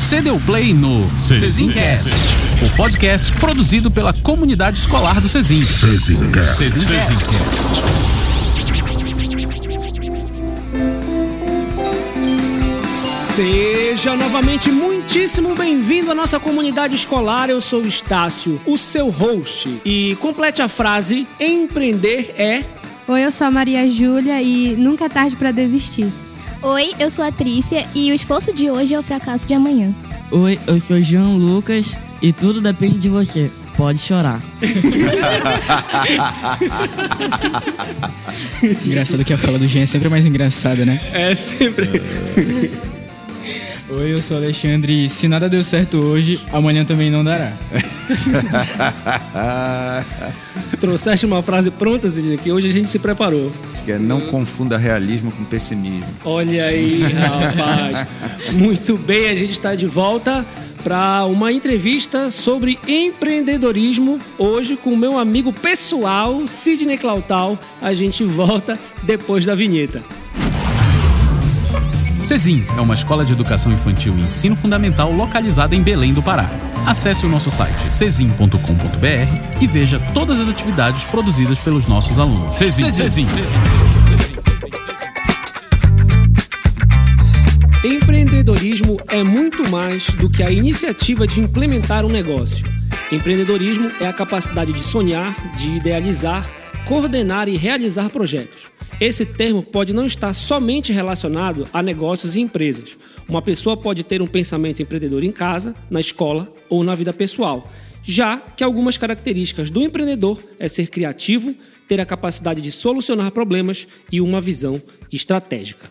Você deu play no Cezincast, o podcast produzido pela comunidade escolar do Cezin. Cezincast. Seja novamente muitíssimo bem-vindo à nossa comunidade escolar. Eu sou o Estácio, o seu host. E complete a frase: empreender é. Oi, eu sou a Maria Júlia e nunca é tarde para desistir. Oi, eu sou a Trícia e o esforço de hoje é o fracasso de amanhã. Oi, eu sou João Lucas e tudo depende de você. Pode chorar. Engraçado que a fala do Jean é sempre mais engraçada, né? É sempre. Oi, eu sou o Alexandre e se nada deu certo hoje, amanhã também não dará. Trouxeste uma frase pronta, Cidinha, que hoje a gente se preparou. Que é não confunda realismo com pessimismo. Olha aí, rapaz. Muito bem, a gente está de volta para uma entrevista sobre empreendedorismo hoje com o meu amigo pessoal, Sidney Clautal. A gente volta depois da vinheta. Cezin é uma escola de educação infantil e ensino fundamental localizada em Belém do Pará. Acesse o nosso site cezin.com.br e veja todas as atividades produzidas pelos nossos alunos. Cezin. Cezin. Empreendedorismo é muito mais do que a iniciativa de implementar um negócio. Empreendedorismo é a capacidade de sonhar, de idealizar, coordenar e realizar projetos. Esse termo pode não estar somente relacionado a negócios e empresas. Uma pessoa pode ter um pensamento empreendedor em casa, na escola ou na vida pessoal, já que algumas características do empreendedor é ser criativo, ter a capacidade de solucionar problemas e uma visão estratégica.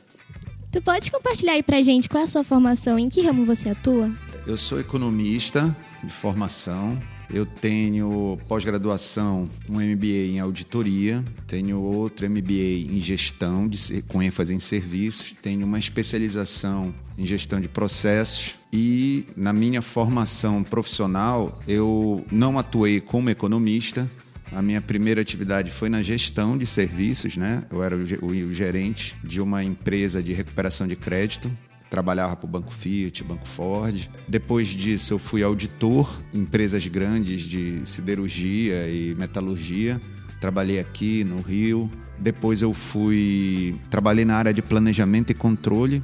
Tu pode compartilhar aí pra gente qual é a sua formação, em que ramo você atua? Eu sou economista de formação. Eu tenho pós-graduação, um MBA em auditoria, tenho outro MBA em gestão, de, com ênfase em serviços, tenho uma especialização em gestão de processos e na minha formação profissional eu não atuei como economista, a minha primeira atividade foi na gestão de serviços, né? Eu era o gerente de uma empresa de recuperação de crédito. Trabalhava para o Banco Fiat, Banco Ford. Depois disso, eu fui auditor em empresas grandes de siderurgia e metalurgia. Trabalhei aqui no Rio. Depois eu fui trabalhei na área de planejamento e controle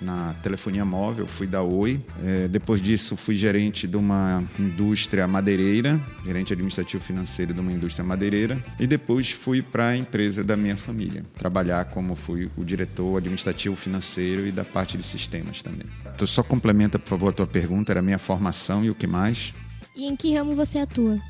na telefonia móvel, fui da Oi. É, depois disso, fui gerente de uma indústria madeireira, gerente administrativo financeiro de uma indústria madeireira. E depois fui para a empresa da minha família, trabalhar como fui o diretor administrativo financeiro e da parte de sistemas também. Tu só complementa, por favor, a tua pergunta, era a minha formação e o que mais? E em que ramo você atua?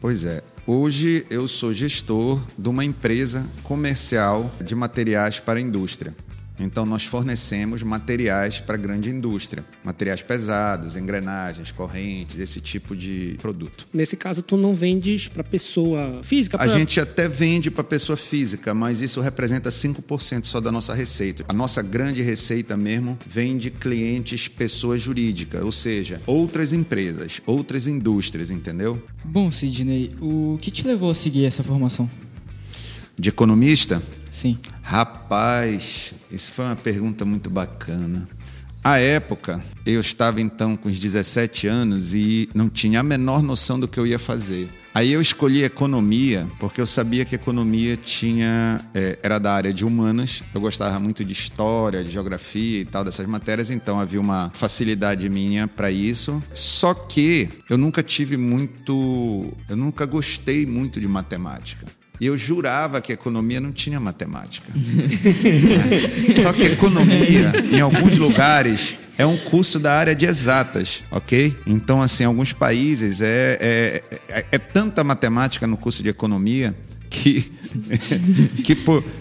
Pois é, hoje eu sou gestor de uma empresa comercial de materiais para a indústria. Então, nós fornecemos materiais para a grande indústria, materiais pesados, engrenagens, correntes, esse tipo de produto. Nesse caso, tu não vendes para pessoa física? Pra... A gente até vende para pessoa física, mas isso representa 5% só da nossa receita. A nossa grande receita mesmo vem de clientes pessoa jurídica, ou seja, outras empresas, outras indústrias, entendeu? Bom, Sidney, o que te levou a seguir essa formação? De economista? Sim. Rapaz, isso foi uma pergunta muito bacana. À época, eu estava então com os 17 anos e não tinha a menor noção do que eu ia fazer. Aí eu escolhi economia porque eu sabia que economia tinha é, era da área de humanas. Eu gostava muito de história, de geografia e tal dessas matérias, então havia uma facilidade minha para isso. Só que eu nunca tive muito, eu nunca gostei muito de matemática. E eu jurava que economia não tinha matemática. Só que economia, em alguns lugares, é um curso da área de exatas, ok? Então, assim, alguns países é, é, é, é tanta matemática no curso de economia que, que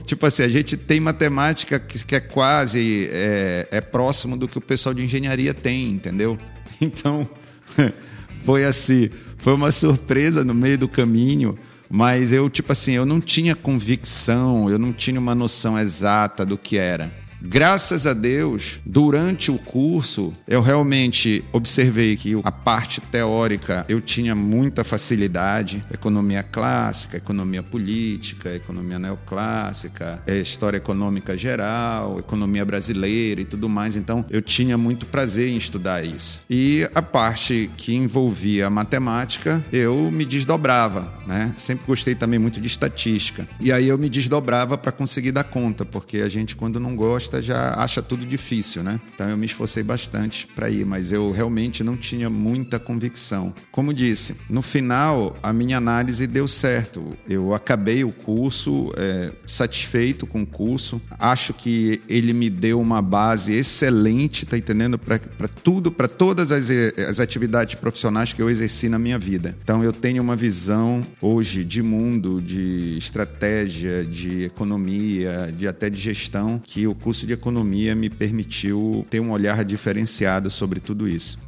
tipo assim, a gente tem matemática que, que é quase é, é próximo do que o pessoal de engenharia tem, entendeu? Então, foi assim, foi uma surpresa no meio do caminho mas eu, tipo assim, eu não tinha convicção, eu não tinha uma noção exata do que era. Graças a Deus, durante o curso, eu realmente observei que a parte teórica eu tinha muita facilidade, economia clássica, economia política, economia neoclássica, é, história econômica geral, economia brasileira e tudo mais. Então, eu tinha muito prazer em estudar isso. E a parte que envolvia a matemática, eu me desdobrava, né? Sempre gostei também muito de estatística. E aí eu me desdobrava para conseguir dar conta, porque a gente quando não gosta já acha tudo difícil, né? Então eu me esforcei bastante para ir, mas eu realmente não tinha muita convicção. Como disse, no final a minha análise deu certo. Eu acabei o curso é, satisfeito com o curso. Acho que ele me deu uma base excelente, tá entendendo? Para tudo, para todas as, as atividades profissionais que eu exerci na minha vida. Então eu tenho uma visão hoje de mundo, de estratégia, de economia, de até de gestão, que o curso de economia me permitiu ter um olhar diferenciado sobre tudo isso.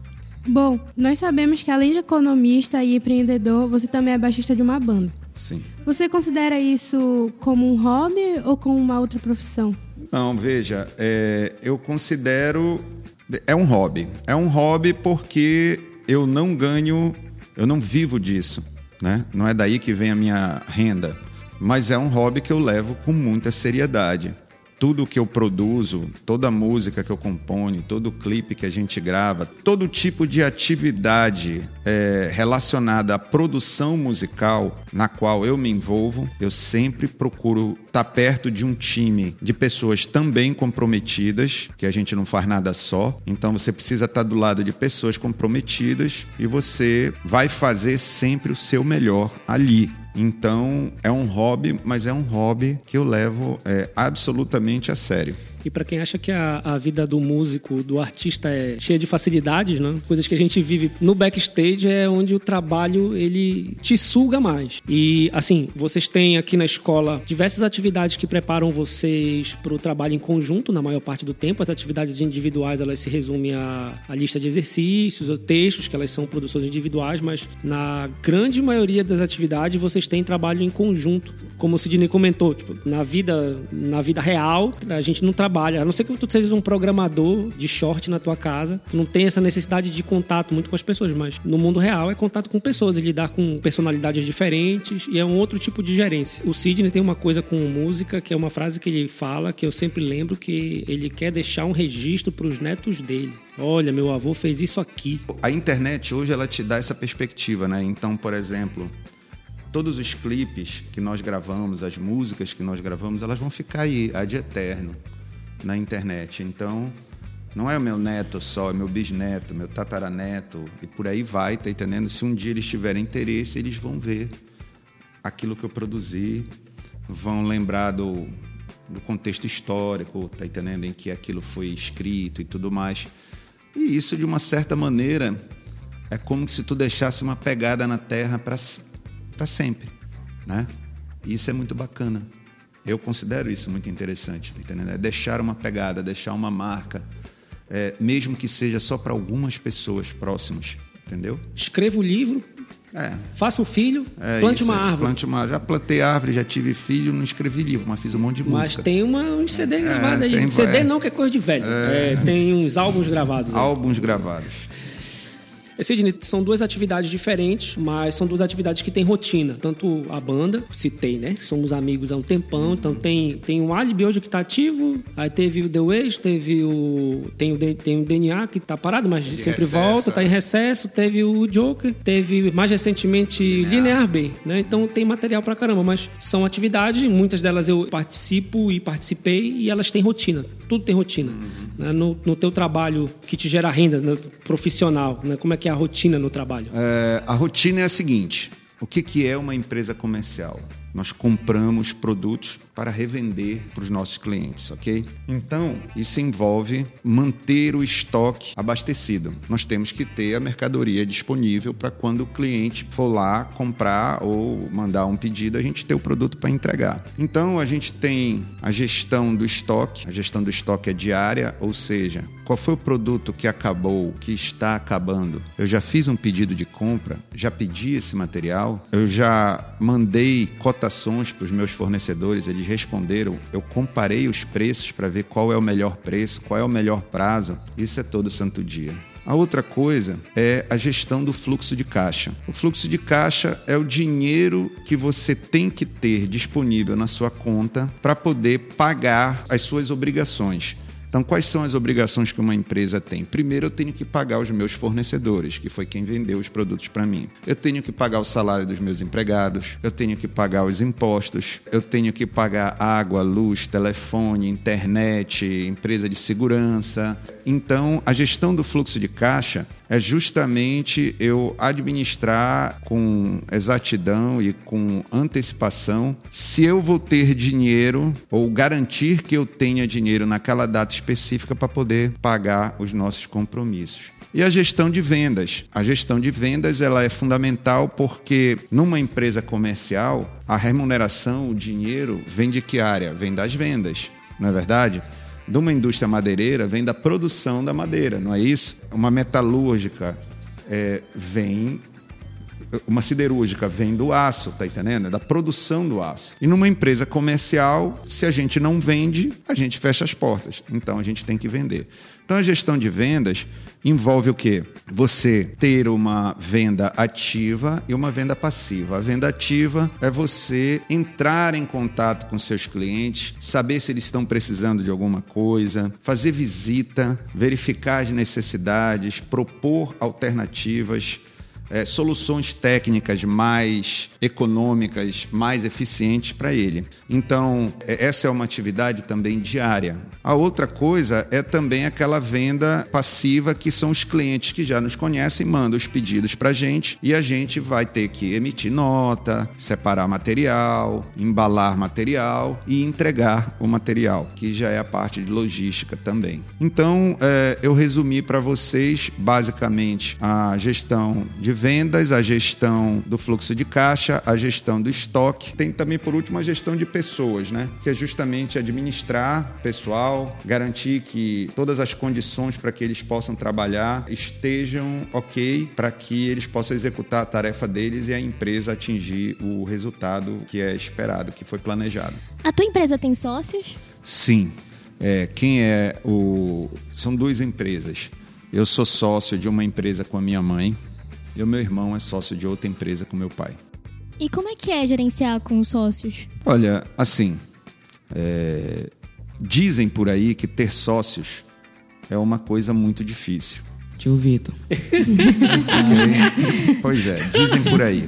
Bom, nós sabemos que além de economista e empreendedor, você também é baixista de uma banda. Sim. Você considera isso como um hobby ou como uma outra profissão? Não, veja, é, eu considero. É um hobby. É um hobby porque eu não ganho, eu não vivo disso. Né? Não é daí que vem a minha renda. Mas é um hobby que eu levo com muita seriedade tudo que eu produzo, toda música que eu componho, todo clipe que a gente grava, todo tipo de atividade é, relacionada à produção musical na qual eu me envolvo, eu sempre procuro estar tá perto de um time de pessoas também comprometidas, que a gente não faz nada só. Então você precisa estar tá do lado de pessoas comprometidas e você vai fazer sempre o seu melhor ali. Então é um hobby, mas é um hobby que eu levo é, absolutamente a sério. E para quem acha que a, a, vida do músico, do artista é cheia de facilidades, né? Coisas que a gente vive no backstage é onde o trabalho ele te suga mais. E assim, vocês têm aqui na escola diversas atividades que preparam vocês para o trabalho em conjunto na maior parte do tempo. As atividades individuais elas se resumem à, à lista de exercícios, ou textos, que elas são produções individuais, mas na grande maioria das atividades vocês têm trabalho em conjunto. Como o Sidney comentou, tipo, na vida na vida real a gente não trabalha A não ser que tu sejas um programador de short na tua casa, tu não tem essa necessidade de contato muito com as pessoas, mas no mundo real é contato com pessoas, e lidar com personalidades diferentes e é um outro tipo de gerência. O Sidney tem uma coisa com música, que é uma frase que ele fala, que eu sempre lembro que ele quer deixar um registro para os netos dele. Olha, meu avô fez isso aqui. A internet hoje ela te dá essa perspectiva, né? Então, por exemplo, todos os clipes que nós gravamos, as músicas que nós gravamos, elas vão ficar aí, ad eterno na internet. Então, não é o meu neto só, é meu bisneto, meu tataraneto, e por aí vai, tá entendendo? Se um dia eles tiverem interesse, eles vão ver aquilo que eu produzi, vão lembrar do, do contexto histórico, tá entendendo? Em que aquilo foi escrito e tudo mais. E isso, de uma certa maneira, é como se tu deixasse uma pegada na terra para sempre, né? E isso é muito bacana. Eu considero isso muito interessante, tá entendendo? É deixar uma pegada, deixar uma marca, é, mesmo que seja só para algumas pessoas próximas, entendeu? Escreva o livro, é. Faça um filho, é plante isso, uma árvore. Plante uma, já plantei árvore, já tive filho, não escrevi livro, mas fiz um monte de música. Mas tem uma, um CD é, gravado aí. Tem, CD é. não, que é coisa de velho. É. É, tem uns álbuns gravados. Aí. Álbuns gravados. Sidney, são duas atividades diferentes, mas são duas atividades que têm rotina. Tanto a banda, citei, né? Somos amigos há um tempão, então tem, tem o Alibi hoje que está ativo, aí teve o The Ways, teve o. Tem o, tem o DNA que está parado, mas De sempre recesso, volta, está em é. recesso, teve o Joker, teve mais recentemente Linear, Linear B, né? Então tem material pra caramba, mas são atividades, muitas delas eu participo e participei e elas têm rotina. Tudo tem rotina. Uhum. Né? No, no teu trabalho que te gera renda no, profissional, né? Como é que que é a rotina no trabalho? É, a rotina é a seguinte: o que, que é uma empresa comercial? Nós compramos produtos para revender para os nossos clientes, ok? Então, isso envolve manter o estoque abastecido. Nós temos que ter a mercadoria disponível para quando o cliente for lá comprar ou mandar um pedido, a gente ter o produto para entregar. Então, a gente tem a gestão do estoque. A gestão do estoque é diária, ou seja, qual foi o produto que acabou, que está acabando? Eu já fiz um pedido de compra, já pedi esse material, eu já mandei cota cotações para os meus fornecedores, eles responderam, eu comparei os preços para ver qual é o melhor preço, qual é o melhor prazo. Isso é todo santo dia. A outra coisa é a gestão do fluxo de caixa. O fluxo de caixa é o dinheiro que você tem que ter disponível na sua conta para poder pagar as suas obrigações. Então, quais são as obrigações que uma empresa tem? Primeiro, eu tenho que pagar os meus fornecedores, que foi quem vendeu os produtos para mim. Eu tenho que pagar o salário dos meus empregados, eu tenho que pagar os impostos, eu tenho que pagar água, luz, telefone, internet, empresa de segurança. Então, a gestão do fluxo de caixa é justamente eu administrar com exatidão e com antecipação se eu vou ter dinheiro ou garantir que eu tenha dinheiro naquela data específica para poder pagar os nossos compromissos. E a gestão de vendas. A gestão de vendas ela é fundamental porque numa empresa comercial, a remuneração, o dinheiro, vem de que área? Vem das vendas, não é verdade? De uma indústria madeireira, vem da produção da madeira, não é isso? Uma metalúrgica é, vem uma siderúrgica vem do aço, tá entendendo? É da produção do aço. E numa empresa comercial, se a gente não vende, a gente fecha as portas. Então a gente tem que vender. Então a gestão de vendas envolve o quê? Você ter uma venda ativa e uma venda passiva. A venda ativa é você entrar em contato com seus clientes, saber se eles estão precisando de alguma coisa, fazer visita, verificar as necessidades, propor alternativas é, soluções técnicas mais econômicas, mais eficientes para ele. Então, é, essa é uma atividade também diária. A outra coisa é também aquela venda passiva, que são os clientes que já nos conhecem, mandam os pedidos para a gente e a gente vai ter que emitir nota, separar material, embalar material e entregar o material, que já é a parte de logística também. Então, é, eu resumi para vocês basicamente a gestão de vendas, a gestão do fluxo de caixa, a gestão do estoque. Tem também, por último, a gestão de pessoas, né? Que é justamente administrar pessoal, garantir que todas as condições para que eles possam trabalhar estejam ok para que eles possam executar a tarefa deles e a empresa atingir o resultado que é esperado, que foi planejado. A tua empresa tem sócios? Sim. É, quem é o. São duas empresas. Eu sou sócio de uma empresa com a minha mãe, e o meu irmão é sócio de outra empresa com meu pai. E como é que é gerenciar com os sócios? Olha, assim, é, dizem por aí que ter sócios é uma coisa muito difícil. Tio Vitor. pois é, dizem por aí.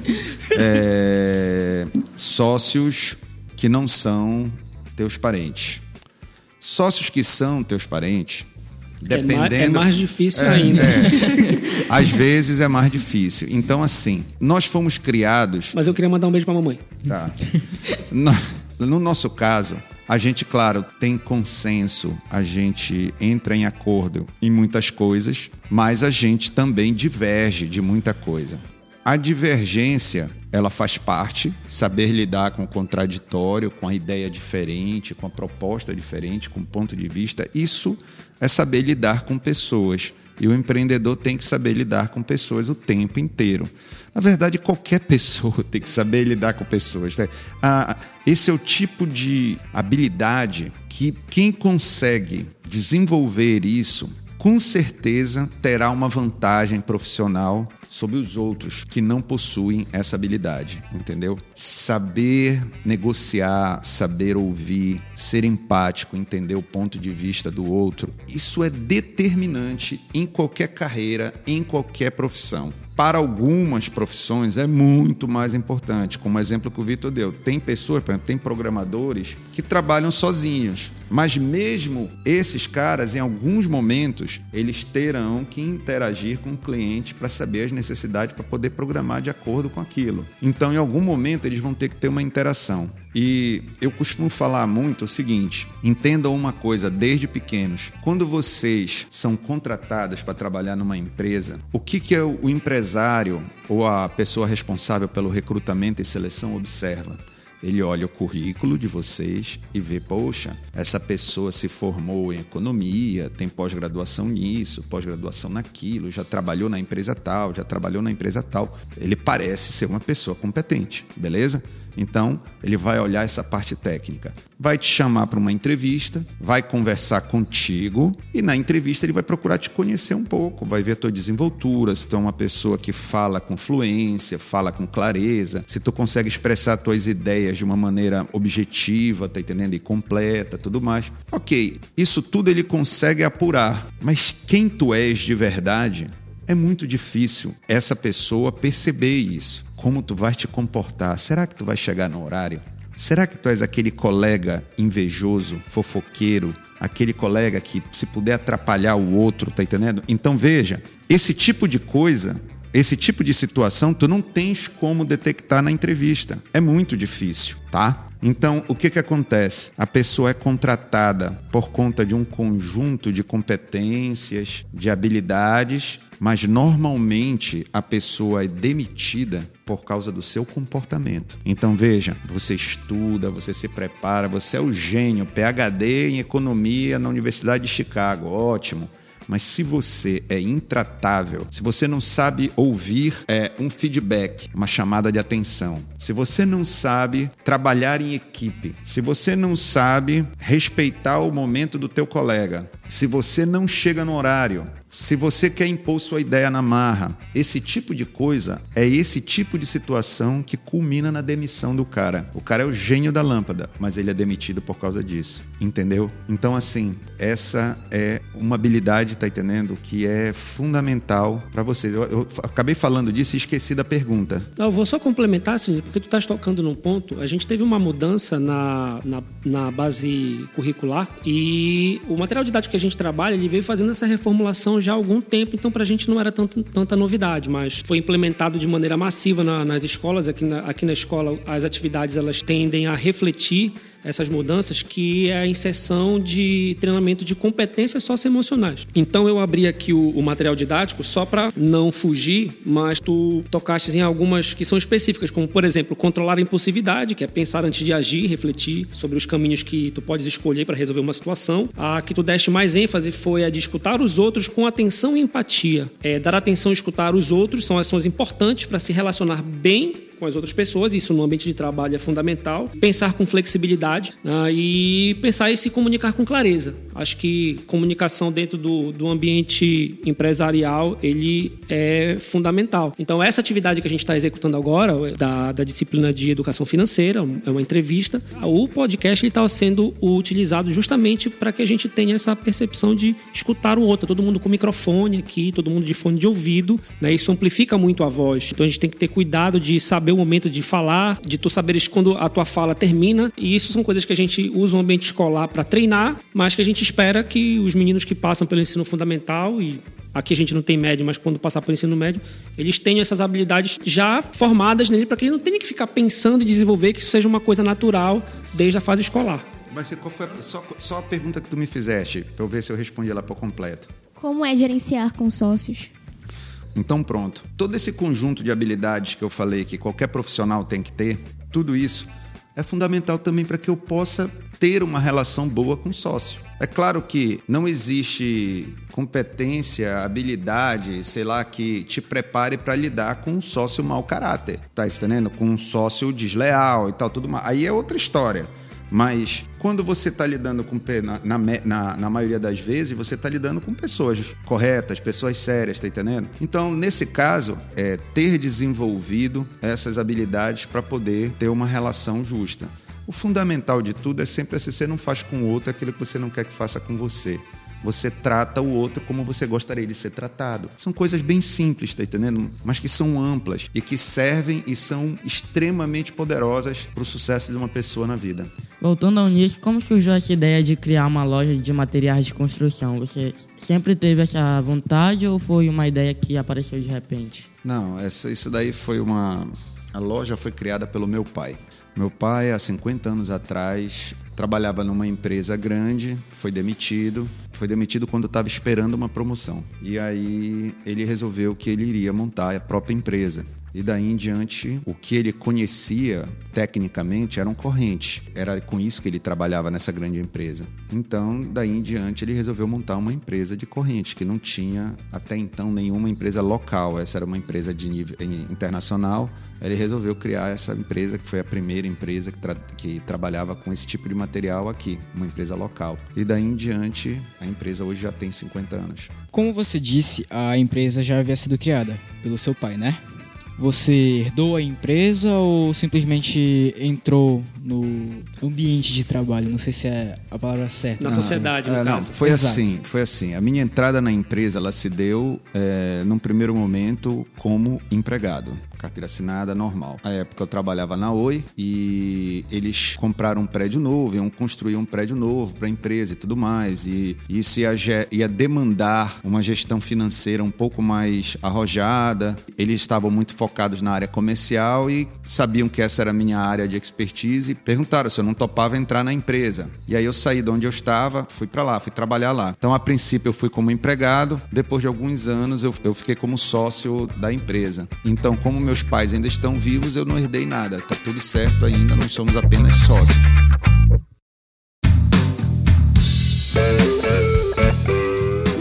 É, sócios que não são teus parentes. Sócios que são teus parentes Dependendo, é, mais, é mais difícil é, ainda. É. Às vezes é mais difícil. Então, assim, nós fomos criados. Mas eu queria mandar um beijo pra mamãe. Tá. No, no nosso caso, a gente, claro, tem consenso, a gente entra em acordo em muitas coisas, mas a gente também diverge de muita coisa. A divergência, ela faz parte, saber lidar com o contraditório, com a ideia diferente, com a proposta diferente, com o ponto de vista, isso é saber lidar com pessoas. E o empreendedor tem que saber lidar com pessoas o tempo inteiro. Na verdade, qualquer pessoa tem que saber lidar com pessoas. Né? Ah, esse é o tipo de habilidade que quem consegue desenvolver isso, com certeza terá uma vantagem profissional sobre os outros que não possuem essa habilidade, entendeu? Saber negociar, saber ouvir, ser empático, entender o ponto de vista do outro, isso é determinante em qualquer carreira, em qualquer profissão para algumas profissões é muito mais importante. Como exemplo que o Vitor deu, tem pessoas, por exemplo, tem programadores que trabalham sozinhos, mas mesmo esses caras, em alguns momentos, eles terão que interagir com o cliente para saber as necessidades para poder programar de acordo com aquilo. Então, em algum momento, eles vão ter que ter uma interação. E eu costumo falar muito o seguinte: entendam uma coisa desde pequenos. Quando vocês são contratados para trabalhar numa empresa, o que, que é o empresário ou a pessoa responsável pelo recrutamento e seleção observa? Ele olha o currículo de vocês e vê, poxa, essa pessoa se formou em economia, tem pós-graduação nisso, pós-graduação naquilo, já trabalhou na empresa tal, já trabalhou na empresa tal. Ele parece ser uma pessoa competente, beleza? Então, ele vai olhar essa parte técnica. Vai te chamar para uma entrevista, vai conversar contigo e na entrevista ele vai procurar te conhecer um pouco, vai ver a tua desenvoltura, se tu é uma pessoa que fala com fluência, fala com clareza, se tu consegue expressar tuas ideias de uma maneira objetiva, tá entendendo? E completa, tudo mais. OK, isso tudo ele consegue apurar, mas quem tu és de verdade é muito difícil essa pessoa perceber isso. Como tu vais te comportar? Será que tu vai chegar no horário? Será que tu és aquele colega invejoso, fofoqueiro, aquele colega que se puder atrapalhar o outro, tá entendendo? Então veja, esse tipo de coisa, esse tipo de situação tu não tens como detectar na entrevista. É muito difícil, tá? Então, o que, que acontece? A pessoa é contratada por conta de um conjunto de competências, de habilidades, mas normalmente a pessoa é demitida por causa do seu comportamento. Então veja, você estuda, você se prepara, você é o gênio, PhD em economia na Universidade de Chicago, ótimo. Mas se você é intratável, se você não sabe ouvir é, um feedback, uma chamada de atenção, se você não sabe trabalhar em equipe, se você não sabe respeitar o momento do teu colega, se você não chega no horário, se você quer impor sua ideia na marra, esse tipo de coisa é esse tipo de situação que culmina na demissão do cara. O cara é o gênio da lâmpada, mas ele é demitido por causa disso. Entendeu? Então, assim, essa é uma habilidade, tá entendendo? Que é fundamental para vocês. Eu, eu, acabei falando disso e esqueci da pergunta. Não, eu vou só complementar, assim, porque tu estás tocando num ponto. A gente teve uma mudança na, na, na base curricular e o material didático que a gente trabalha, ele veio fazendo essa reformulação já há algum tempo, então para a gente não era tanto, tanta novidade, mas foi implementado de maneira massiva na, nas escolas. Aqui na, aqui na escola, as atividades elas tendem a refletir essas mudanças, que é a inserção de treinamento de competências socioemocionais. Então eu abri aqui o, o material didático só para não fugir, mas tu tocaste em algumas que são específicas, como por exemplo, controlar a impulsividade, que é pensar antes de agir, refletir sobre os caminhos que tu podes escolher para resolver uma situação. A que tu deste mais ênfase foi a de escutar os outros com atenção e empatia. É, dar atenção e escutar os outros são ações importantes para se relacionar bem com as outras pessoas, isso no ambiente de trabalho é fundamental. Pensar com flexibilidade né, e pensar e se comunicar com clareza. Acho que comunicação dentro do, do ambiente empresarial ele é fundamental. Então, essa atividade que a gente está executando agora, da, da disciplina de educação financeira, é uma entrevista, o podcast está sendo utilizado justamente para que a gente tenha essa percepção de escutar o outro. Todo mundo com microfone aqui, todo mundo de fone de ouvido, né, isso amplifica muito a voz. Então, a gente tem que ter cuidado de saber saber o momento de falar, de tu saberes quando a tua fala termina. E isso são coisas que a gente usa no ambiente escolar para treinar, mas que a gente espera que os meninos que passam pelo ensino fundamental e aqui a gente não tem médio, mas quando passar pelo ensino médio, eles tenham essas habilidades já formadas nele para que ele não tenha que ficar pensando e desenvolver que isso seja uma coisa natural desde a fase escolar. Mas qual foi a, só, só a pergunta que tu me fizeste, para eu ver se eu respondi ela por completo. Como é gerenciar com sócios? Então, pronto. Todo esse conjunto de habilidades que eu falei que qualquer profissional tem que ter, tudo isso é fundamental também para que eu possa ter uma relação boa com o sócio. É claro que não existe competência, habilidade, sei lá, que te prepare para lidar com um sócio mau caráter, tá entendendo? Com um sócio desleal e tal, tudo mais. Aí é outra história. Mas quando você está lidando com. Na, na, na, maioria das vezes, você está lidando com pessoas corretas, pessoas sérias, tá entendendo? Então, nesse caso, é ter desenvolvido essas habilidades para poder ter uma relação justa. O fundamental de tudo é sempre assim: você não faz com o outro aquilo que você não quer que faça com você. Você trata o outro como você gostaria de ser tratado. São coisas bem simples, tá entendendo? Mas que são amplas e que servem e são extremamente poderosas para o sucesso de uma pessoa na vida. Voltando ao início, como surgiu essa ideia de criar uma loja de materiais de construção? Você sempre teve essa vontade ou foi uma ideia que apareceu de repente? Não, essa, isso daí foi uma. A loja foi criada pelo meu pai. Meu pai, há 50 anos atrás, trabalhava numa empresa grande, foi demitido. Foi demitido quando estava esperando uma promoção. E aí ele resolveu que ele iria montar a própria empresa. E daí em diante, o que ele conhecia tecnicamente eram correntes. Era com isso que ele trabalhava nessa grande empresa. Então, daí em diante, ele resolveu montar uma empresa de correntes, que não tinha até então nenhuma empresa local. Essa era uma empresa de nível internacional Ele resolveu criar essa empresa, que foi a primeira empresa que, tra que trabalhava com esse tipo de material aqui, uma empresa local. E daí em diante, a empresa hoje já tem 50 anos. Como você disse, a empresa já havia sido criada pelo seu pai, né? Você herdou a empresa ou simplesmente entrou no ambiente de trabalho? Não sei se é a palavra certa. Na sociedade, no É, não, caso. foi Exato. assim, foi assim. A minha entrada na empresa, ela se deu é, num primeiro momento como empregado. Carteira assinada, normal. Na época eu trabalhava na Oi e eles compraram um prédio novo, iam construir um prédio novo para a empresa e tudo mais. E isso ia, ia demandar uma gestão financeira um pouco mais arrojada. Eles estavam muito focados na área comercial e sabiam que essa era a minha área de expertise e perguntaram se eu não topava entrar na empresa. E aí eu saí de onde eu estava, fui para lá, fui trabalhar lá. Então, a princípio, eu fui como empregado, depois de alguns anos, eu, eu fiquei como sócio da empresa. Então, como meus pais ainda estão vivos, eu não herdei nada. Tá tudo certo ainda, nós somos apenas sócios.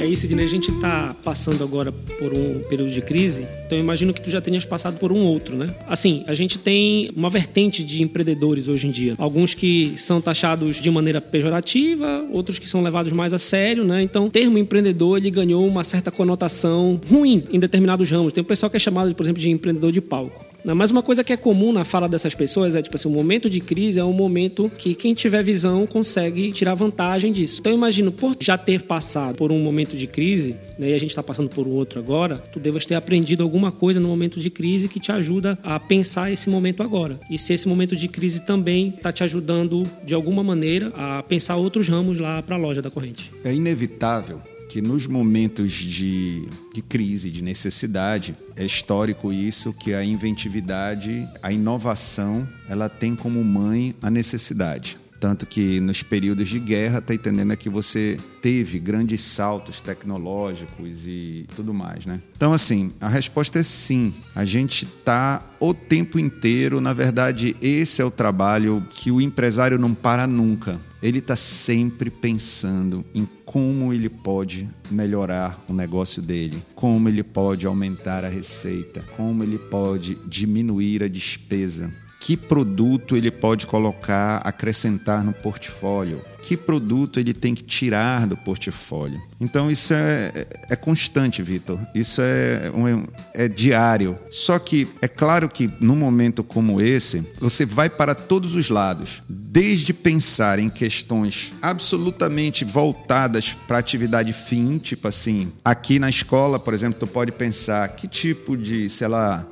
Aí, Sidney, a gente tá passando agora por um período de crise, então eu imagino que tu já tenhas passado por um outro, né? Assim, a gente tem uma vertente de empreendedores hoje em dia. Alguns que são taxados de maneira pejorativa, outros que são levados mais a sério, né? Então, o termo empreendedor, ele ganhou uma certa conotação ruim em determinados ramos. Tem o pessoal que é chamado, por exemplo, de empreendedor de palco. Né? Mas uma coisa que é comum na fala dessas pessoas é, tipo assim, o momento de crise é um momento que quem tiver visão consegue tirar vantagem disso. Então eu imagino, por já ter passado por um momento de crise, né, e a gente está passando por um outro agora, tu devas ter aprendido alguma coisa no momento de crise que te ajuda a pensar esse momento agora. E se esse momento de crise também está te ajudando, de alguma maneira, a pensar outros ramos lá para a loja da corrente. É inevitável que nos momentos de, de crise, de necessidade, é histórico isso, que a inventividade, a inovação, ela tem como mãe a necessidade. Tanto que nos períodos de guerra, tá entendendo é que você teve grandes saltos tecnológicos e tudo mais, né? Então, assim, a resposta é sim. A gente tá o tempo inteiro, na verdade, esse é o trabalho que o empresário não para nunca. Ele está sempre pensando em como ele pode melhorar o negócio dele, como ele pode aumentar a receita, como ele pode diminuir a despesa que produto ele pode colocar, acrescentar no portfólio, que produto ele tem que tirar do portfólio. Então isso é, é constante, Vitor. Isso é, um, é diário. Só que é claro que num momento como esse, você vai para todos os lados. Desde pensar em questões absolutamente voltadas para atividade fim, tipo assim, aqui na escola, por exemplo, tu pode pensar que tipo de, sei lá,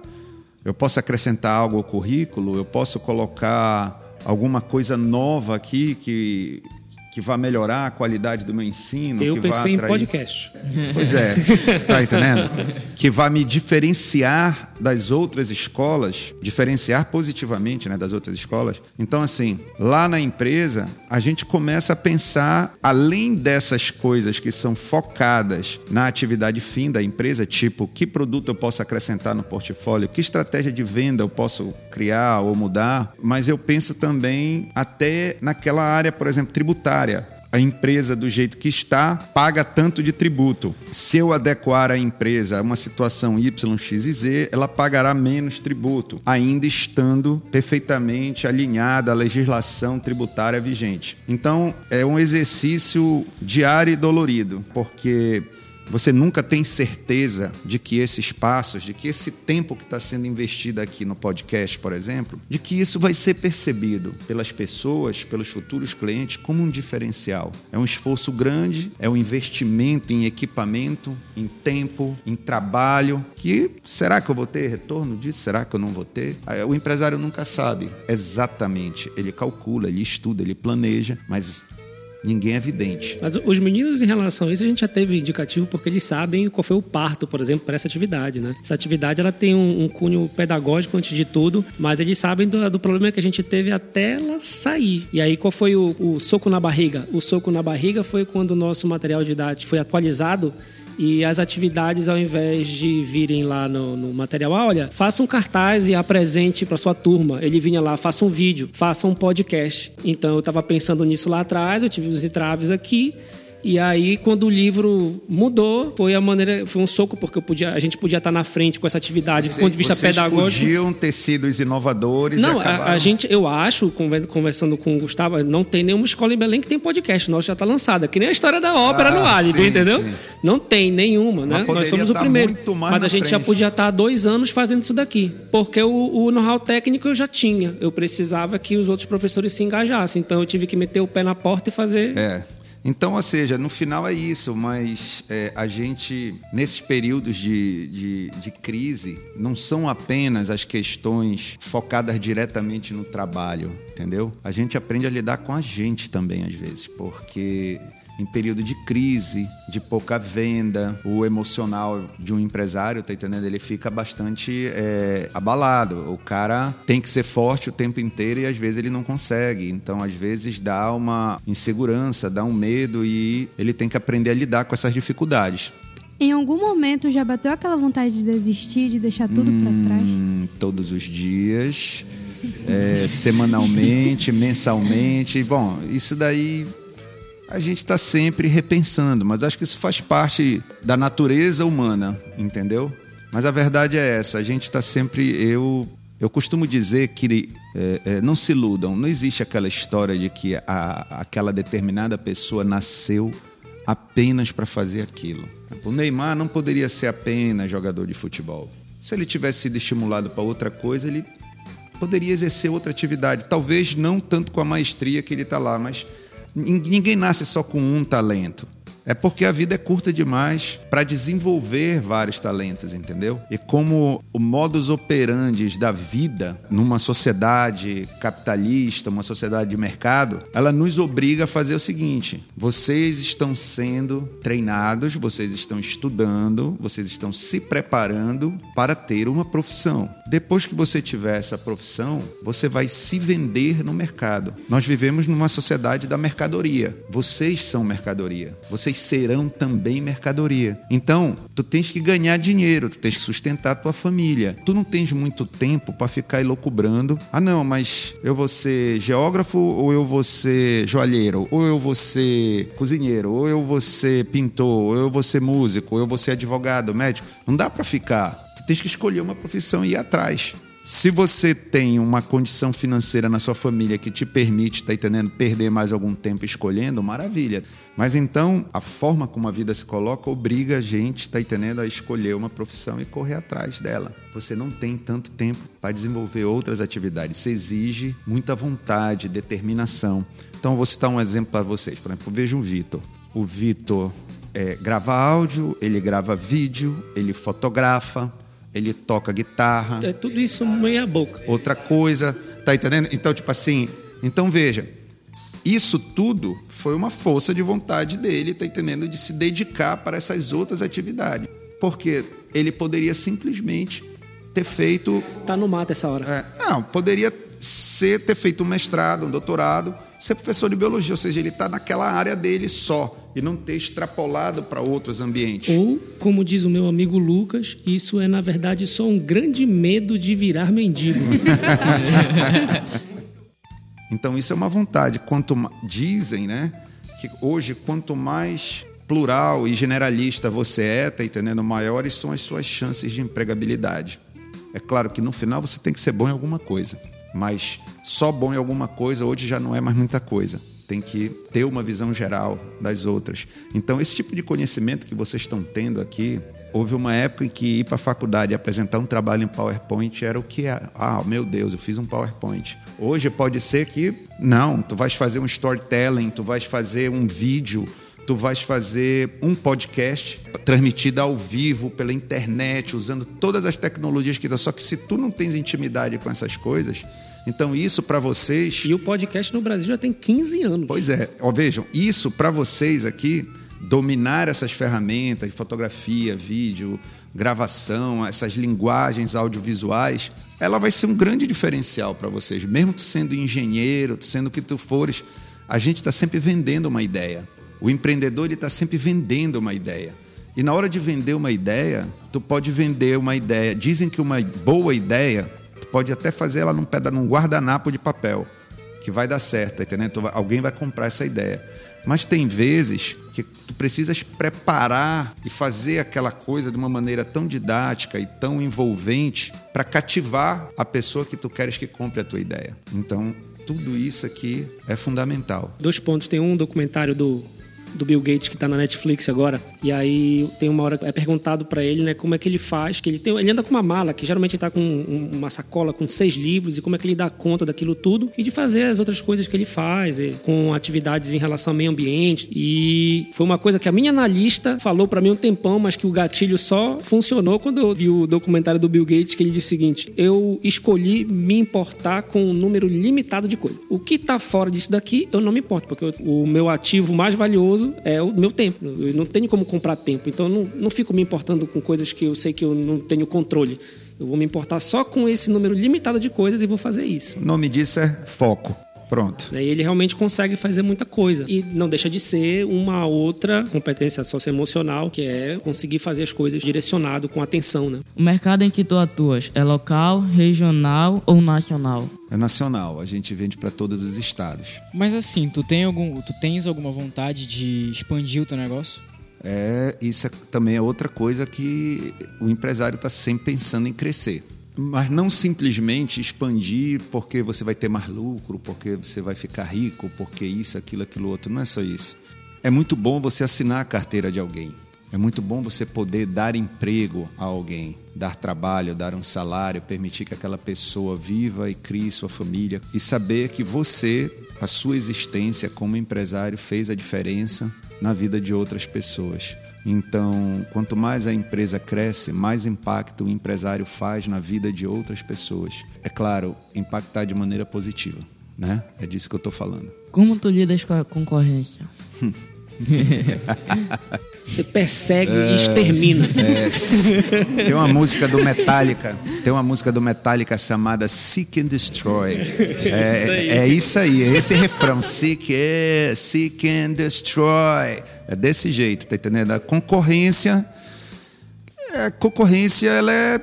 eu posso acrescentar algo ao currículo, eu posso colocar alguma coisa nova aqui que, que vá melhorar a qualidade do meu ensino. Eu que pensei vá em atrair... podcast. Pois é, tu tá entendendo? Que vai me diferenciar das outras escolas, diferenciar positivamente né, das outras escolas. Então, assim, lá na empresa, a gente começa a pensar, além dessas coisas que são focadas na atividade fim da empresa, tipo, que produto eu posso acrescentar no portfólio, que estratégia de venda eu posso criar ou mudar, mas eu penso também até naquela área, por exemplo, tributária a empresa do jeito que está paga tanto de tributo. Se eu adequar a empresa a uma situação Y, X e Z, ela pagará menos tributo, ainda estando perfeitamente alinhada à legislação tributária vigente. Então, é um exercício diário e dolorido, porque você nunca tem certeza de que esses passos, de que esse tempo que está sendo investido aqui no podcast, por exemplo, de que isso vai ser percebido pelas pessoas, pelos futuros clientes, como um diferencial. É um esforço grande, é um investimento em equipamento, em tempo, em trabalho. Que será que eu vou ter retorno disso? Será que eu não vou ter? O empresário nunca sabe exatamente. Ele calcula, ele estuda, ele planeja, mas ninguém é vidente. Mas os meninos, em relação a isso, a gente já teve indicativo porque eles sabem qual foi o parto, por exemplo, para essa atividade, né? Essa atividade ela tem um, um cunho pedagógico antes de tudo, mas eles sabem do, do problema que a gente teve até ela sair. E aí, qual foi o, o soco na barriga? O soco na barriga foi quando o nosso material didático foi atualizado e as atividades, ao invés de virem lá no, no material, ah, olha, faça um cartaz e apresente para sua turma. Ele vinha lá, faça um vídeo, faça um podcast. Então eu estava pensando nisso lá atrás, eu tive os entraves aqui. E aí, quando o livro mudou, foi a maneira, foi um soco, porque podia, a gente podia estar na frente com essa atividade do ponto de vista Vocês pedagógico. podiam ter sido os inovadores Não, a, a gente, eu acho, conver- conversando com o Gustavo, não tem nenhuma escola em Belém que tem podcast. Nossa já está lançada. Que nem a história da ópera Ah, no Álibi, sim, entendeu? sim. Não tem nenhuma, né? Nós somos o tá primeiro. Mas a gente já frente. podia estar há dois anos fazendo isso daqui. Porque o, o know-how técnico eu já tinha. Eu precisava que os outros professores se engajassem. Então eu tive que meter o pé na porta e fazer. É. Então, ou seja, no final é isso, mas é, a gente, nesses períodos de, de, de crise, não são apenas as questões focadas diretamente no trabalho, entendeu? A gente aprende a lidar com a gente também, às vezes, porque em período de crise, de pouca venda, o emocional de um empresário, tá entendendo? Ele fica bastante é, abalado. O cara tem que ser forte o tempo inteiro e às vezes ele não consegue. Então, às vezes dá uma insegurança, dá um medo e ele tem que aprender a lidar com essas dificuldades. Em algum momento já bateu aquela vontade de desistir, de deixar tudo pra trás? Hum, todos os dias, é, semanalmente, mensalmente. Bom, isso daí a gente está sempre repensando, mas acho que isso faz parte da natureza humana, entendeu? Mas a verdade é essa, a gente está sempre. Eu, eu costumo dizer que é, é, não se iludam, não existe aquela história de que a, aquela determinada pessoa nasceu apenas para fazer aquilo. O Neymar não poderia ser apenas jogador de futebol. Se ele tivesse sido estimulado para outra coisa, ele poderia exercer outra atividade. Talvez não tanto com a maestria que ele está lá, mas ninguém nasce só com um talento. É porque a vida é curta demais para desenvolver vários talentos, entendeu? E como o modus operandi da vida numa sociedade capitalista, uma sociedade de mercado, ela nos obriga a fazer o seguinte: vocês estão sendo treinados, vocês estão estudando, vocês estão se preparando para ter uma profissão. Depois que você tiver essa profissão, você vai se vender no mercado. Nós vivemos numa sociedade da mercadoria. Vocês são mercadoria. Vocês serão também mercadoria. Então, tu tens que ganhar dinheiro, tu tens que sustentar a tua família. Tu não tens muito tempo para ficar elocubrando. Ah, não, mas eu vou ser geógrafo ou eu vou ser joalheiro, ou eu vou ser cozinheiro, ou eu vou ser pintor, ou eu vou ser músico, ou eu vou ser advogado, médico. Não dá para ficar. Tens que escolher uma profissão e ir atrás. Se você tem uma condição financeira na sua família que te permite, tá entendendo, perder mais algum tempo escolhendo, maravilha. Mas então, a forma como a vida se coloca obriga a gente, tá entendendo, a escolher uma profissão e correr atrás dela. Você não tem tanto tempo para desenvolver outras atividades. Isso exige muita vontade, determinação. Então, eu vou citar um exemplo para vocês. Por exemplo, veja o Vitor. O Vitor é, grava áudio, ele grava vídeo, ele fotografa, ele toca guitarra, É tudo isso meia boca. outra coisa, tá entendendo? Então, tipo assim, então veja, isso tudo foi uma força de vontade dele, tá entendendo? De se dedicar para essas outras atividades. Porque ele poderia simplesmente ter feito. Tá no mato essa hora. é, não, poderia ser, ter feito um mestrado, um doutorado, ser professor de biologia, ou seja, ele está naquela área dele só e não ter extrapolado para outros ambientes. Ou, como diz o meu amigo Lucas, isso é na verdade só um grande medo de virar mendigo. Então isso é uma vontade. Quanto dizem, né, que hoje quanto mais plural e generalista você é, tá entendendo? Maiores são as suas chances de empregabilidade. É claro que no final você tem que ser bom em alguma coisa, mas só bom em alguma coisa hoje já não é mais muita coisa. Tem que ter uma visão geral das outras. Então, esse tipo de conhecimento que vocês estão tendo aqui, houve uma época em que ir para a faculdade e apresentar um trabalho em PowerPoint era o que é. Ah, meu Deus, eu fiz um PowerPoint. Hoje pode ser que não, tu vais fazer um storytelling, tu vais fazer um vídeo, tu vais fazer um podcast transmitido ao vivo pela internet, usando todas as tecnologias que dá. Só que se tu não tens intimidade com essas coisas, então isso para vocês E o podcast no Brasil já tem 15 anos. Pois é, ó, vejam, isso para vocês aqui, dominar essas ferramentas de fotografia, vídeo, gravação, essas linguagens audiovisuais, ela vai ser um grande diferencial para vocês. Mesmo tu sendo engenheiro, tu sendo o que tu fores, a gente está sempre vendendo uma ideia. O empreendedor está sempre vendendo uma ideia. E na hora de vender uma ideia, tu pode vender uma ideia. Dizem que uma boa ideia, pode até fazer ela num, num guardanapo de papel que vai dar certo, tá entendendo? Então, alguém vai comprar essa ideia. Mas tem vezes que tu precisas preparar e fazer aquela coisa de uma maneira tão didática e tão envolvente para cativar a pessoa que tu queres que compre a tua ideia. Então, tudo isso aqui é fundamental. Dois pontos. Tem um documentário do do Bill Gates que está na Netflix agora. E aí tem uma hora é perguntado para ele, né, como é que ele faz, que ele tem, ele anda com uma mala que geralmente está com uma sacola com seis livros e como é que ele dá conta daquilo tudo e de fazer as outras coisas que ele faz, com atividades em relação ao meio ambiente. E foi uma coisa que a minha analista falou para mim um tempão, mas que o gatilho só funcionou quando eu vi o documentário do Bill Gates que ele disse o seguinte: eu escolhi me importar com um número limitado de coisas. O que está fora disso daqui, eu não me importo, porque o meu ativo mais valioso é o meu tempo. Eu não tenho como comprar tempo. Então, eu não, não fico me importando com coisas que eu sei que eu não tenho controle. Eu vou me importar só com esse número limitado de coisas e vou fazer isso. O nome disso é foco. Pronto. E ele realmente consegue fazer muita coisa. E não deixa de ser uma outra competência socioemocional, que é conseguir fazer as coisas direcionado, com atenção. Né? O mercado em que tu atuas é local, regional ou nacional? É nacional, a gente vende para todos os estados. Mas assim, tu, tem algum, tu tens alguma vontade de expandir o teu negócio? É, isso é, também é outra coisa que o empresário está sempre pensando em crescer. Mas não simplesmente expandir porque você vai ter mais lucro, porque você vai ficar rico, porque isso, aquilo, aquilo outro. Não é só isso. É muito bom você assinar a carteira de alguém. É muito bom você poder dar emprego a alguém, dar trabalho, dar um salário, permitir que aquela pessoa viva e crie sua família e saber que você, a sua existência como empresário, fez a diferença na vida de outras pessoas. Então, quanto mais a empresa cresce, mais impacto o empresário faz na vida de outras pessoas. É claro, impactar de maneira positiva, né? É disso que eu estou falando. Como tu lidas com a concorrência? Você persegue é, e extermina. É, tem uma música do Metallica, tem uma música do Metallica chamada Seek and Destroy. É, é isso aí, é esse refrão. Seek, é, seek and Destroy. É desse jeito, tá entendendo? A concorrência, a concorrência ela é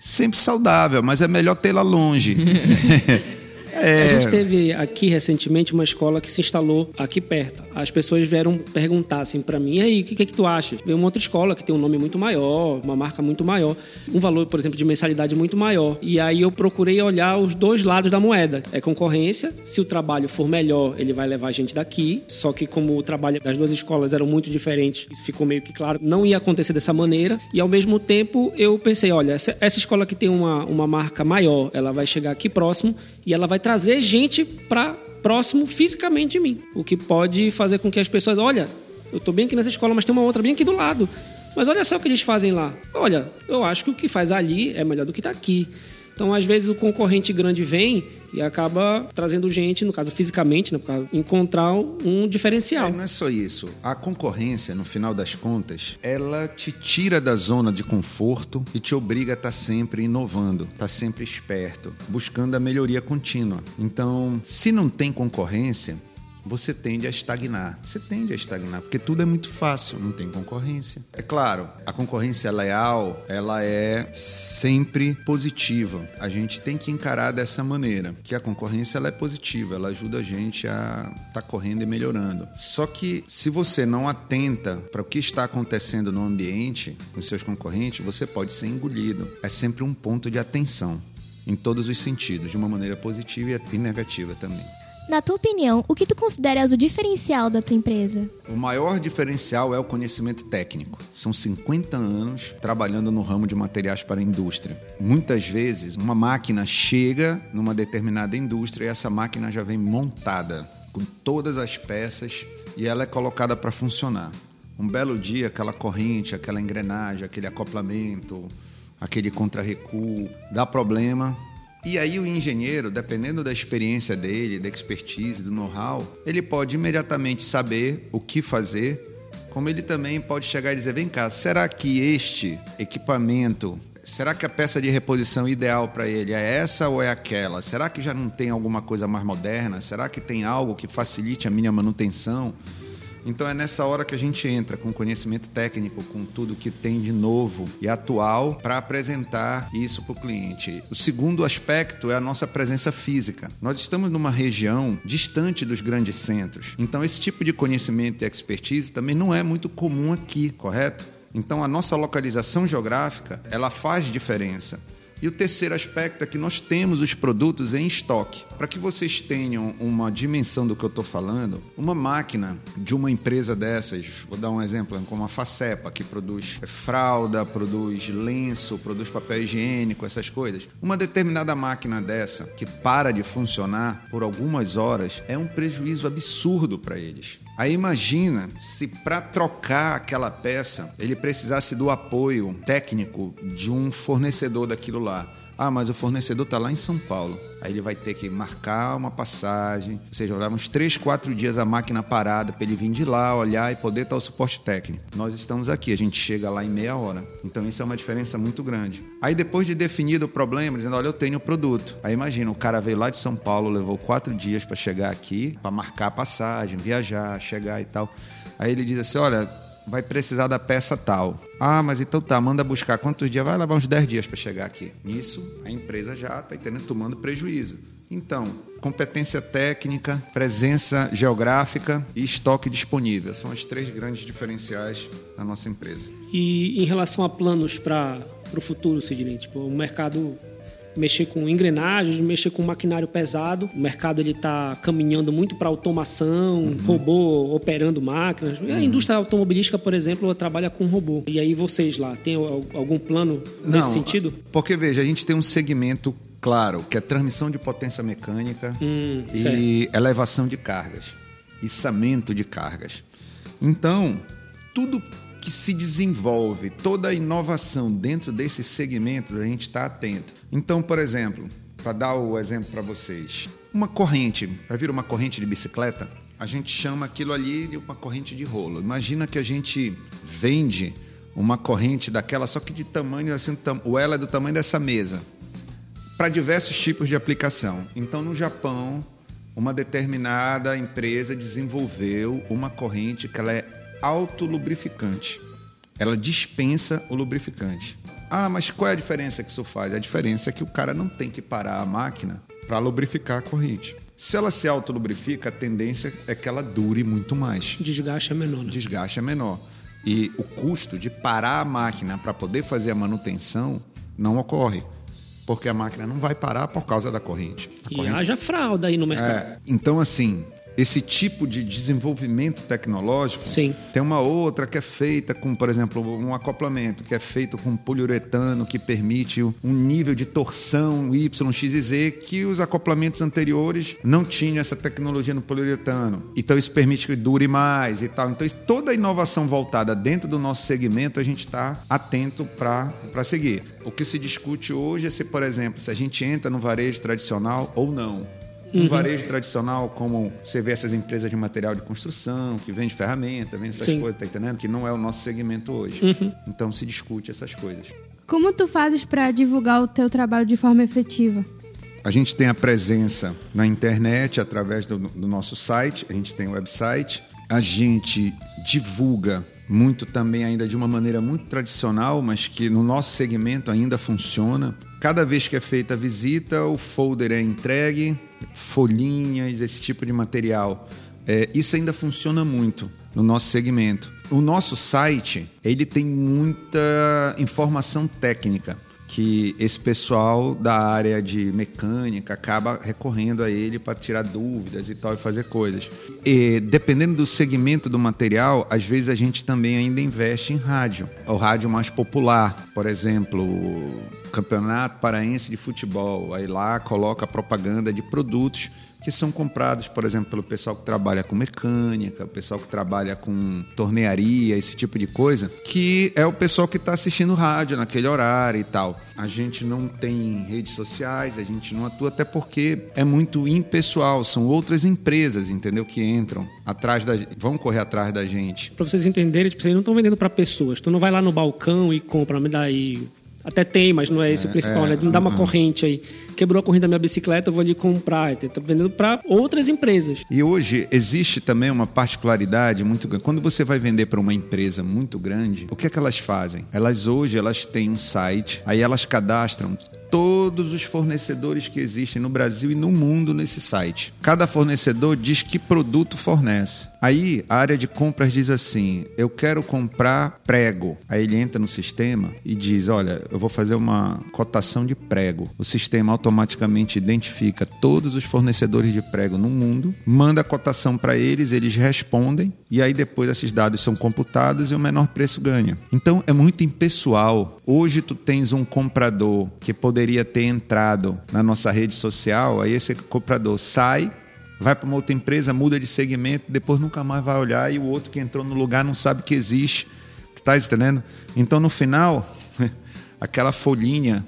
sempre saudável, mas é melhor tê-la longe. É... A gente teve aqui recentemente uma escola que se instalou aqui perto. As pessoas vieram perguntar assim para mim: aí, o que, que, que tu acha? Veio uma outra escola que tem um nome muito maior, uma marca muito maior, um valor, por exemplo, de mensalidade muito maior. E aí eu procurei olhar os dois lados da moeda. É concorrência, se o trabalho for melhor, ele vai levar a gente daqui. Só que como o trabalho das duas escolas eram muito diferentes, ficou meio que claro, não ia acontecer dessa maneira. E ao mesmo tempo eu pensei: olha, essa, essa escola que tem uma, uma marca maior, ela vai chegar aqui próximo e ela vai trazer gente para próximo fisicamente de mim. O que pode fazer com que as pessoas, olha, eu estou bem aqui nessa escola, mas tem uma outra bem aqui do lado. Mas olha só o que eles fazem lá. Olha, eu acho que o que faz ali é melhor do que está aqui. Então, às vezes, o concorrente grande vem e acaba trazendo gente, no caso fisicamente, né, para encontrar um diferencial. É, não é só isso. A concorrência, no final das contas, ela te tira da zona de conforto e te obriga a estar tá sempre inovando, estar tá sempre esperto, buscando a melhoria contínua. Então, se não tem concorrência, você tende a estagnar. Você tende a estagnar, porque tudo é muito fácil, não tem concorrência. É claro, a concorrência leal, ela é sempre positiva. A gente tem que encarar dessa maneira, que a concorrência ela é positiva, ela ajuda a gente a estar tá correndo e melhorando. Só que se você não atenta para o que está acontecendo no ambiente, com seus concorrentes, você pode ser engolido. É sempre um ponto de atenção em todos os sentidos, de uma maneira positiva e negativa também. Na tua opinião, o que tu consideras o diferencial da tua empresa? O maior diferencial é o conhecimento técnico. São 50 anos trabalhando no ramo de materiais para a indústria. Muitas vezes, uma máquina chega numa determinada indústria e essa máquina já vem montada com todas as peças e ela é colocada para funcionar. Um belo dia, aquela corrente, aquela engrenagem, aquele acoplamento, aquele contra-recuo, dá problema, e aí o engenheiro, dependendo da experiência dele, da expertise, do know-how, ele pode imediatamente saber o que fazer, como ele também pode chegar e dizer: "Vem cá, será que este equipamento Será que a peça de reposição ideal para ele é essa ou é aquela? Será que já não tem alguma coisa mais moderna? Será que tem algo que facilite a minha manutenção? Então é nessa hora que a gente entra com conhecimento técnico, com tudo que tem de novo e atual para apresentar isso para o cliente. O segundo aspecto é a nossa presença física. Nós estamos numa região distante dos grandes centros, então esse tipo de conhecimento e expertise também não é muito comum aqui, correto? Então a nossa localização geográfica ela faz diferença. E o terceiro aspecto é que nós temos os produtos em estoque. Para que vocês tenham uma dimensão do que eu estou falando, uma máquina de uma empresa dessas, vou dar um exemplo, como a Facepa, que produz fralda, produz lenço, produz papel higiênico, essas coisas. Uma determinada máquina dessa que para de funcionar por algumas horas é um prejuízo absurdo para eles. Aí imagina se para trocar aquela peça ele precisasse do apoio técnico de um fornecedor daquilo lá. Ah, mas o fornecedor está lá em São Paulo. Aí ele vai ter que marcar uma passagem, ou seja, levar uns 3, 4 dias a máquina parada para ele vir de lá, olhar e poder dar o suporte técnico. Nós estamos aqui, a gente chega lá em meia hora. Então isso é uma diferença muito grande. Aí depois de definido o problema, dizendo, olha, eu tenho o produto. Aí imagina, o cara veio lá de São Paulo, levou quatro dias para chegar aqui, para marcar a passagem, viajar, chegar e tal. Aí ele diz assim, olha, vai precisar da peça tal. Ah, mas então tá, manda buscar quantos dias? Vai levar uns 10 dias para chegar aqui. Nisso, a empresa já está entendendo, tomando prejuízo. Então, competência técnica, presença geográfica e estoque disponível são as três grandes diferenciais da nossa empresa. E em relação a planos para o futuro, Sidney, tipo, o mercado mexer com engrenagens, mexer com maquinário pesado. O mercado ele está caminhando muito para automação, uhum. robô operando máquinas. Uhum. A indústria automobilística, por exemplo, trabalha com robô. E aí vocês lá, tem algum plano nesse Não, sentido? Porque veja, a gente tem um segmento claro, que é transmissão de potência mecânica hum, e certo. elevação de cargas, içamento de cargas. Então, tudo que se desenvolve, toda a inovação dentro desses segmentos, a gente está atento. Então, por exemplo, para dar o exemplo para vocês, uma corrente, vai vir uma corrente de bicicleta? A gente chama aquilo ali de uma corrente de rolo. Imagina que a gente vende uma corrente daquela, só que de tamanho assim, o ela é do tamanho dessa mesa, para diversos tipos de aplicação. Então, no Japão, uma determinada empresa desenvolveu uma corrente que ela é autolubrificante. Ela dispensa o lubrificante. Ah, mas qual é a diferença que isso faz? A diferença é que o cara não tem que parar a máquina para lubrificar a corrente. Se ela se autolubrifica, a tendência é que ela dure muito mais. Desgaste é menor. Né? Desgaste é menor. E o custo de parar a máquina para poder fazer a manutenção não ocorre. Porque a máquina não vai parar por causa da corrente. A e corrente... haja fralda aí no mercado. É, então, assim, esse tipo de desenvolvimento tecnológico Sim. tem uma outra que é feita com, por exemplo, um acoplamento que é feito com poliuretano que permite um nível de torção Y, X e Z que os acoplamentos anteriores não tinham essa tecnologia no poliuretano. Então isso permite que dure mais e tal. Então toda a inovação voltada dentro do nosso segmento a gente está atento para seguir. O que se discute hoje é se, por exemplo, se a gente entra no varejo tradicional ou não. Um uhum. varejo tradicional, como você vê essas empresas de material de construção, que vende ferramenta, vende essas Sim. coisas, tá entendendo? Que não é o nosso segmento hoje. Uhum. Então se discute essas coisas. Como tu fazes para divulgar o teu trabalho de forma efetiva? A gente tem a presença na internet através do, do nosso site, a gente tem o website, a gente divulga muito também ainda de uma maneira muito tradicional, mas que no nosso segmento ainda funciona. Cada vez que é feita a visita, o folder é entregue, folhinhas, esse tipo de material. É, isso ainda funciona muito no nosso segmento. O nosso site ele tem muita informação técnica que esse pessoal da área de mecânica acaba recorrendo a ele para tirar dúvidas e tal e fazer coisas. E dependendo do segmento do material, às vezes a gente também ainda investe em rádio. O rádio mais popular, por exemplo, Campeonato Paraense de Futebol. Aí lá coloca propaganda de produtos que são comprados, por exemplo, pelo pessoal que trabalha com mecânica, o pessoal que trabalha com tornearia, esse tipo de coisa, que é o pessoal que está assistindo rádio naquele horário e tal. A gente não tem redes sociais, a gente não atua, até porque é muito impessoal, são outras empresas, entendeu? Que entram atrás da vão correr atrás da gente. Para vocês entenderem, tipo, vocês não estão vendendo para pessoas. Tu não vai lá no balcão e compra, me dá aí Até tem, mas não é esse o principal, né? Não dá uma corrente aí. Quebrou a corrente da minha bicicleta, eu vou ali comprar. Tá vendendo para outras empresas. E hoje existe também uma particularidade muito grande. Quando você vai vender para uma empresa muito grande, o que é que elas fazem? Elas hoje elas têm um site, aí elas cadastram todos os fornecedores que existem no Brasil e no mundo nesse site. Cada fornecedor diz que produto fornece. Aí a área de compras diz assim: eu quero comprar prego. Aí ele entra no sistema e diz: olha, eu vou fazer uma cotação de prego. O sistema automaticamente identifica todos os fornecedores de prego no mundo, manda a cotação para eles, eles respondem e aí depois esses dados são computados e o menor preço ganha. Então é muito impessoal. Hoje tu tens um comprador que poderia ter entrado na nossa rede social, aí esse comprador sai, vai para uma outra empresa, muda de segmento, depois nunca mais vai olhar e o outro que entrou no lugar não sabe que existe. Tá entendendo? Então no final, aquela folhinha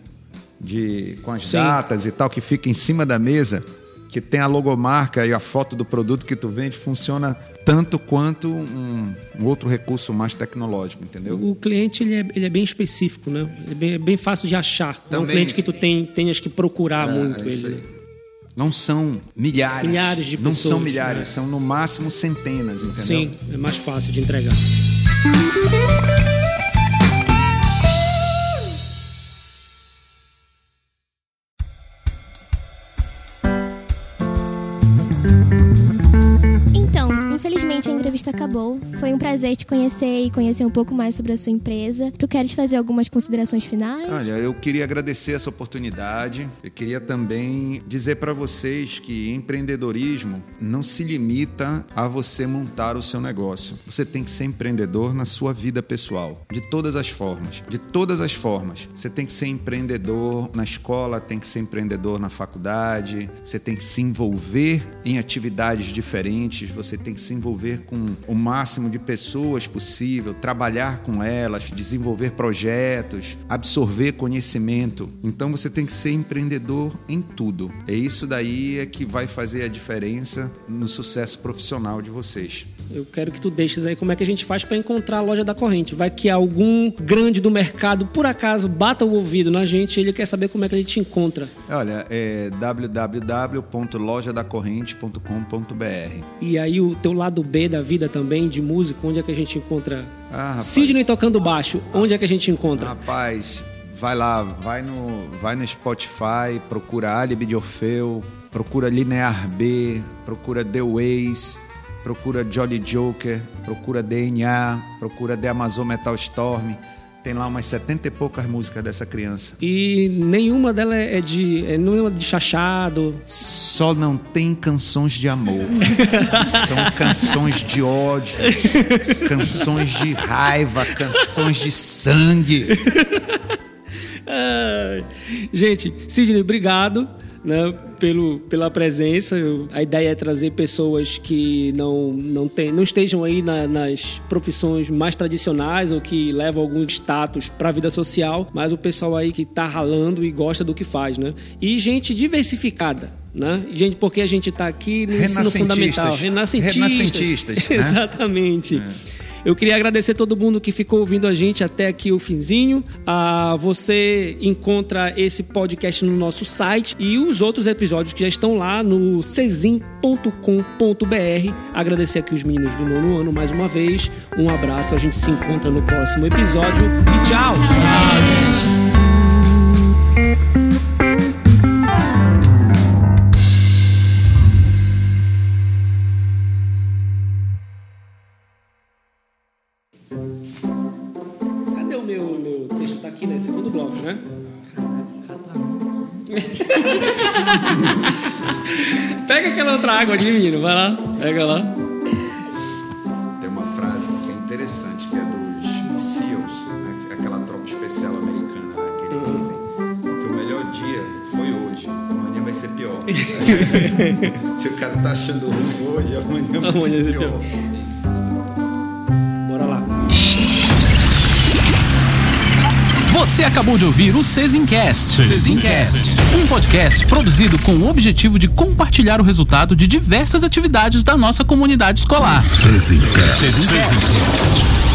de com as Sim. datas e tal que fica em cima da mesa, que tem a logomarca e a foto do produto que tu vende, funciona tanto quanto um, um outro recurso mais tecnológico, entendeu? O cliente ele é, ele é bem específico, né? É bem, é bem fácil de achar. Também, é um cliente que tu tem, tenhas que procurar é, muito é ele. Não são milhares. Milhares de pessoas. Não são milhares, né? são no máximo centenas, entendeu? Sim, é mais fácil de entregar. Entrevista acabou. Foi um prazer te conhecer e conhecer um pouco mais sobre a sua empresa. Tu queres fazer algumas considerações finais? Olha, eu queria agradecer essa oportunidade. Eu queria também dizer para vocês que empreendedorismo não se limita a você montar o seu negócio. Você tem que ser empreendedor na sua vida pessoal, de todas as formas. De todas as formas. Você tem que ser empreendedor na escola, tem que ser empreendedor na faculdade, você tem que se envolver em atividades diferentes, você tem que se envolver com o máximo de pessoas possível, trabalhar com elas, desenvolver projetos, absorver conhecimento. Então você tem que ser empreendedor em tudo. É isso daí é que vai fazer a diferença no sucesso profissional de vocês. Eu quero que tu deixes aí como é que a gente faz para encontrar a loja da corrente. Vai que algum grande do mercado, por acaso, bata o ouvido na gente ele quer saber como é que ele te encontra. Olha, é www.lojadacorrente.com.br. E aí o teu lado B da vida também, de músico, onde é que a gente encontra? Ah, Sidney tocando baixo, onde é que a gente encontra? Rapaz, vai lá, vai no, vai no Spotify, procura Alibi de Orfeu, procura Linear B, procura The Ways procura Jolly Joker, procura DNA, procura The Amazon Metal Storm. Tem lá umas setenta e poucas músicas dessa criança. E nenhuma delas é de. É nenhuma de chachado. Só não tem canções de amor. São canções de ódio, canções de raiva, canções de sangue. Gente, Sidney, obrigado né, pelo, pela presença. A ideia é trazer pessoas que não, não, tem, não estejam aí na, nas profissões mais tradicionais ou que levam algum status para a vida social, mas o pessoal aí que está ralando e gosta do que faz, né? E gente diversificada. Né? Gente, porque a gente está aqui no ensino fundamental. Renascentistas. Renascentistas né? Exatamente. É. Eu queria agradecer todo mundo que ficou ouvindo a gente até aqui o finzinho. Ah, você encontra esse podcast no nosso site e os outros episódios que já estão lá no cezim.com.br. Agradecer aqui os meninos do nono ano mais uma vez. Um abraço, a gente se encontra no próximo episódio e tchau. tchau. Pega aquela outra água ali, menino. Vai lá. Pega lá. Tem uma frase que é interessante, que é dos SEALs, né? É aquela tropa especial americana, né? que eles dizem que o melhor dia foi hoje, amanhã vai ser pior. Se o cara tá achando ruim hoje, amanhã vai ser pior. Você acabou de ouvir o Cezincast. Cezincast. Um podcast produzido com o objetivo de compartilhar o resultado de diversas atividades da nossa comunidade escolar. Cezincast. Cezincast.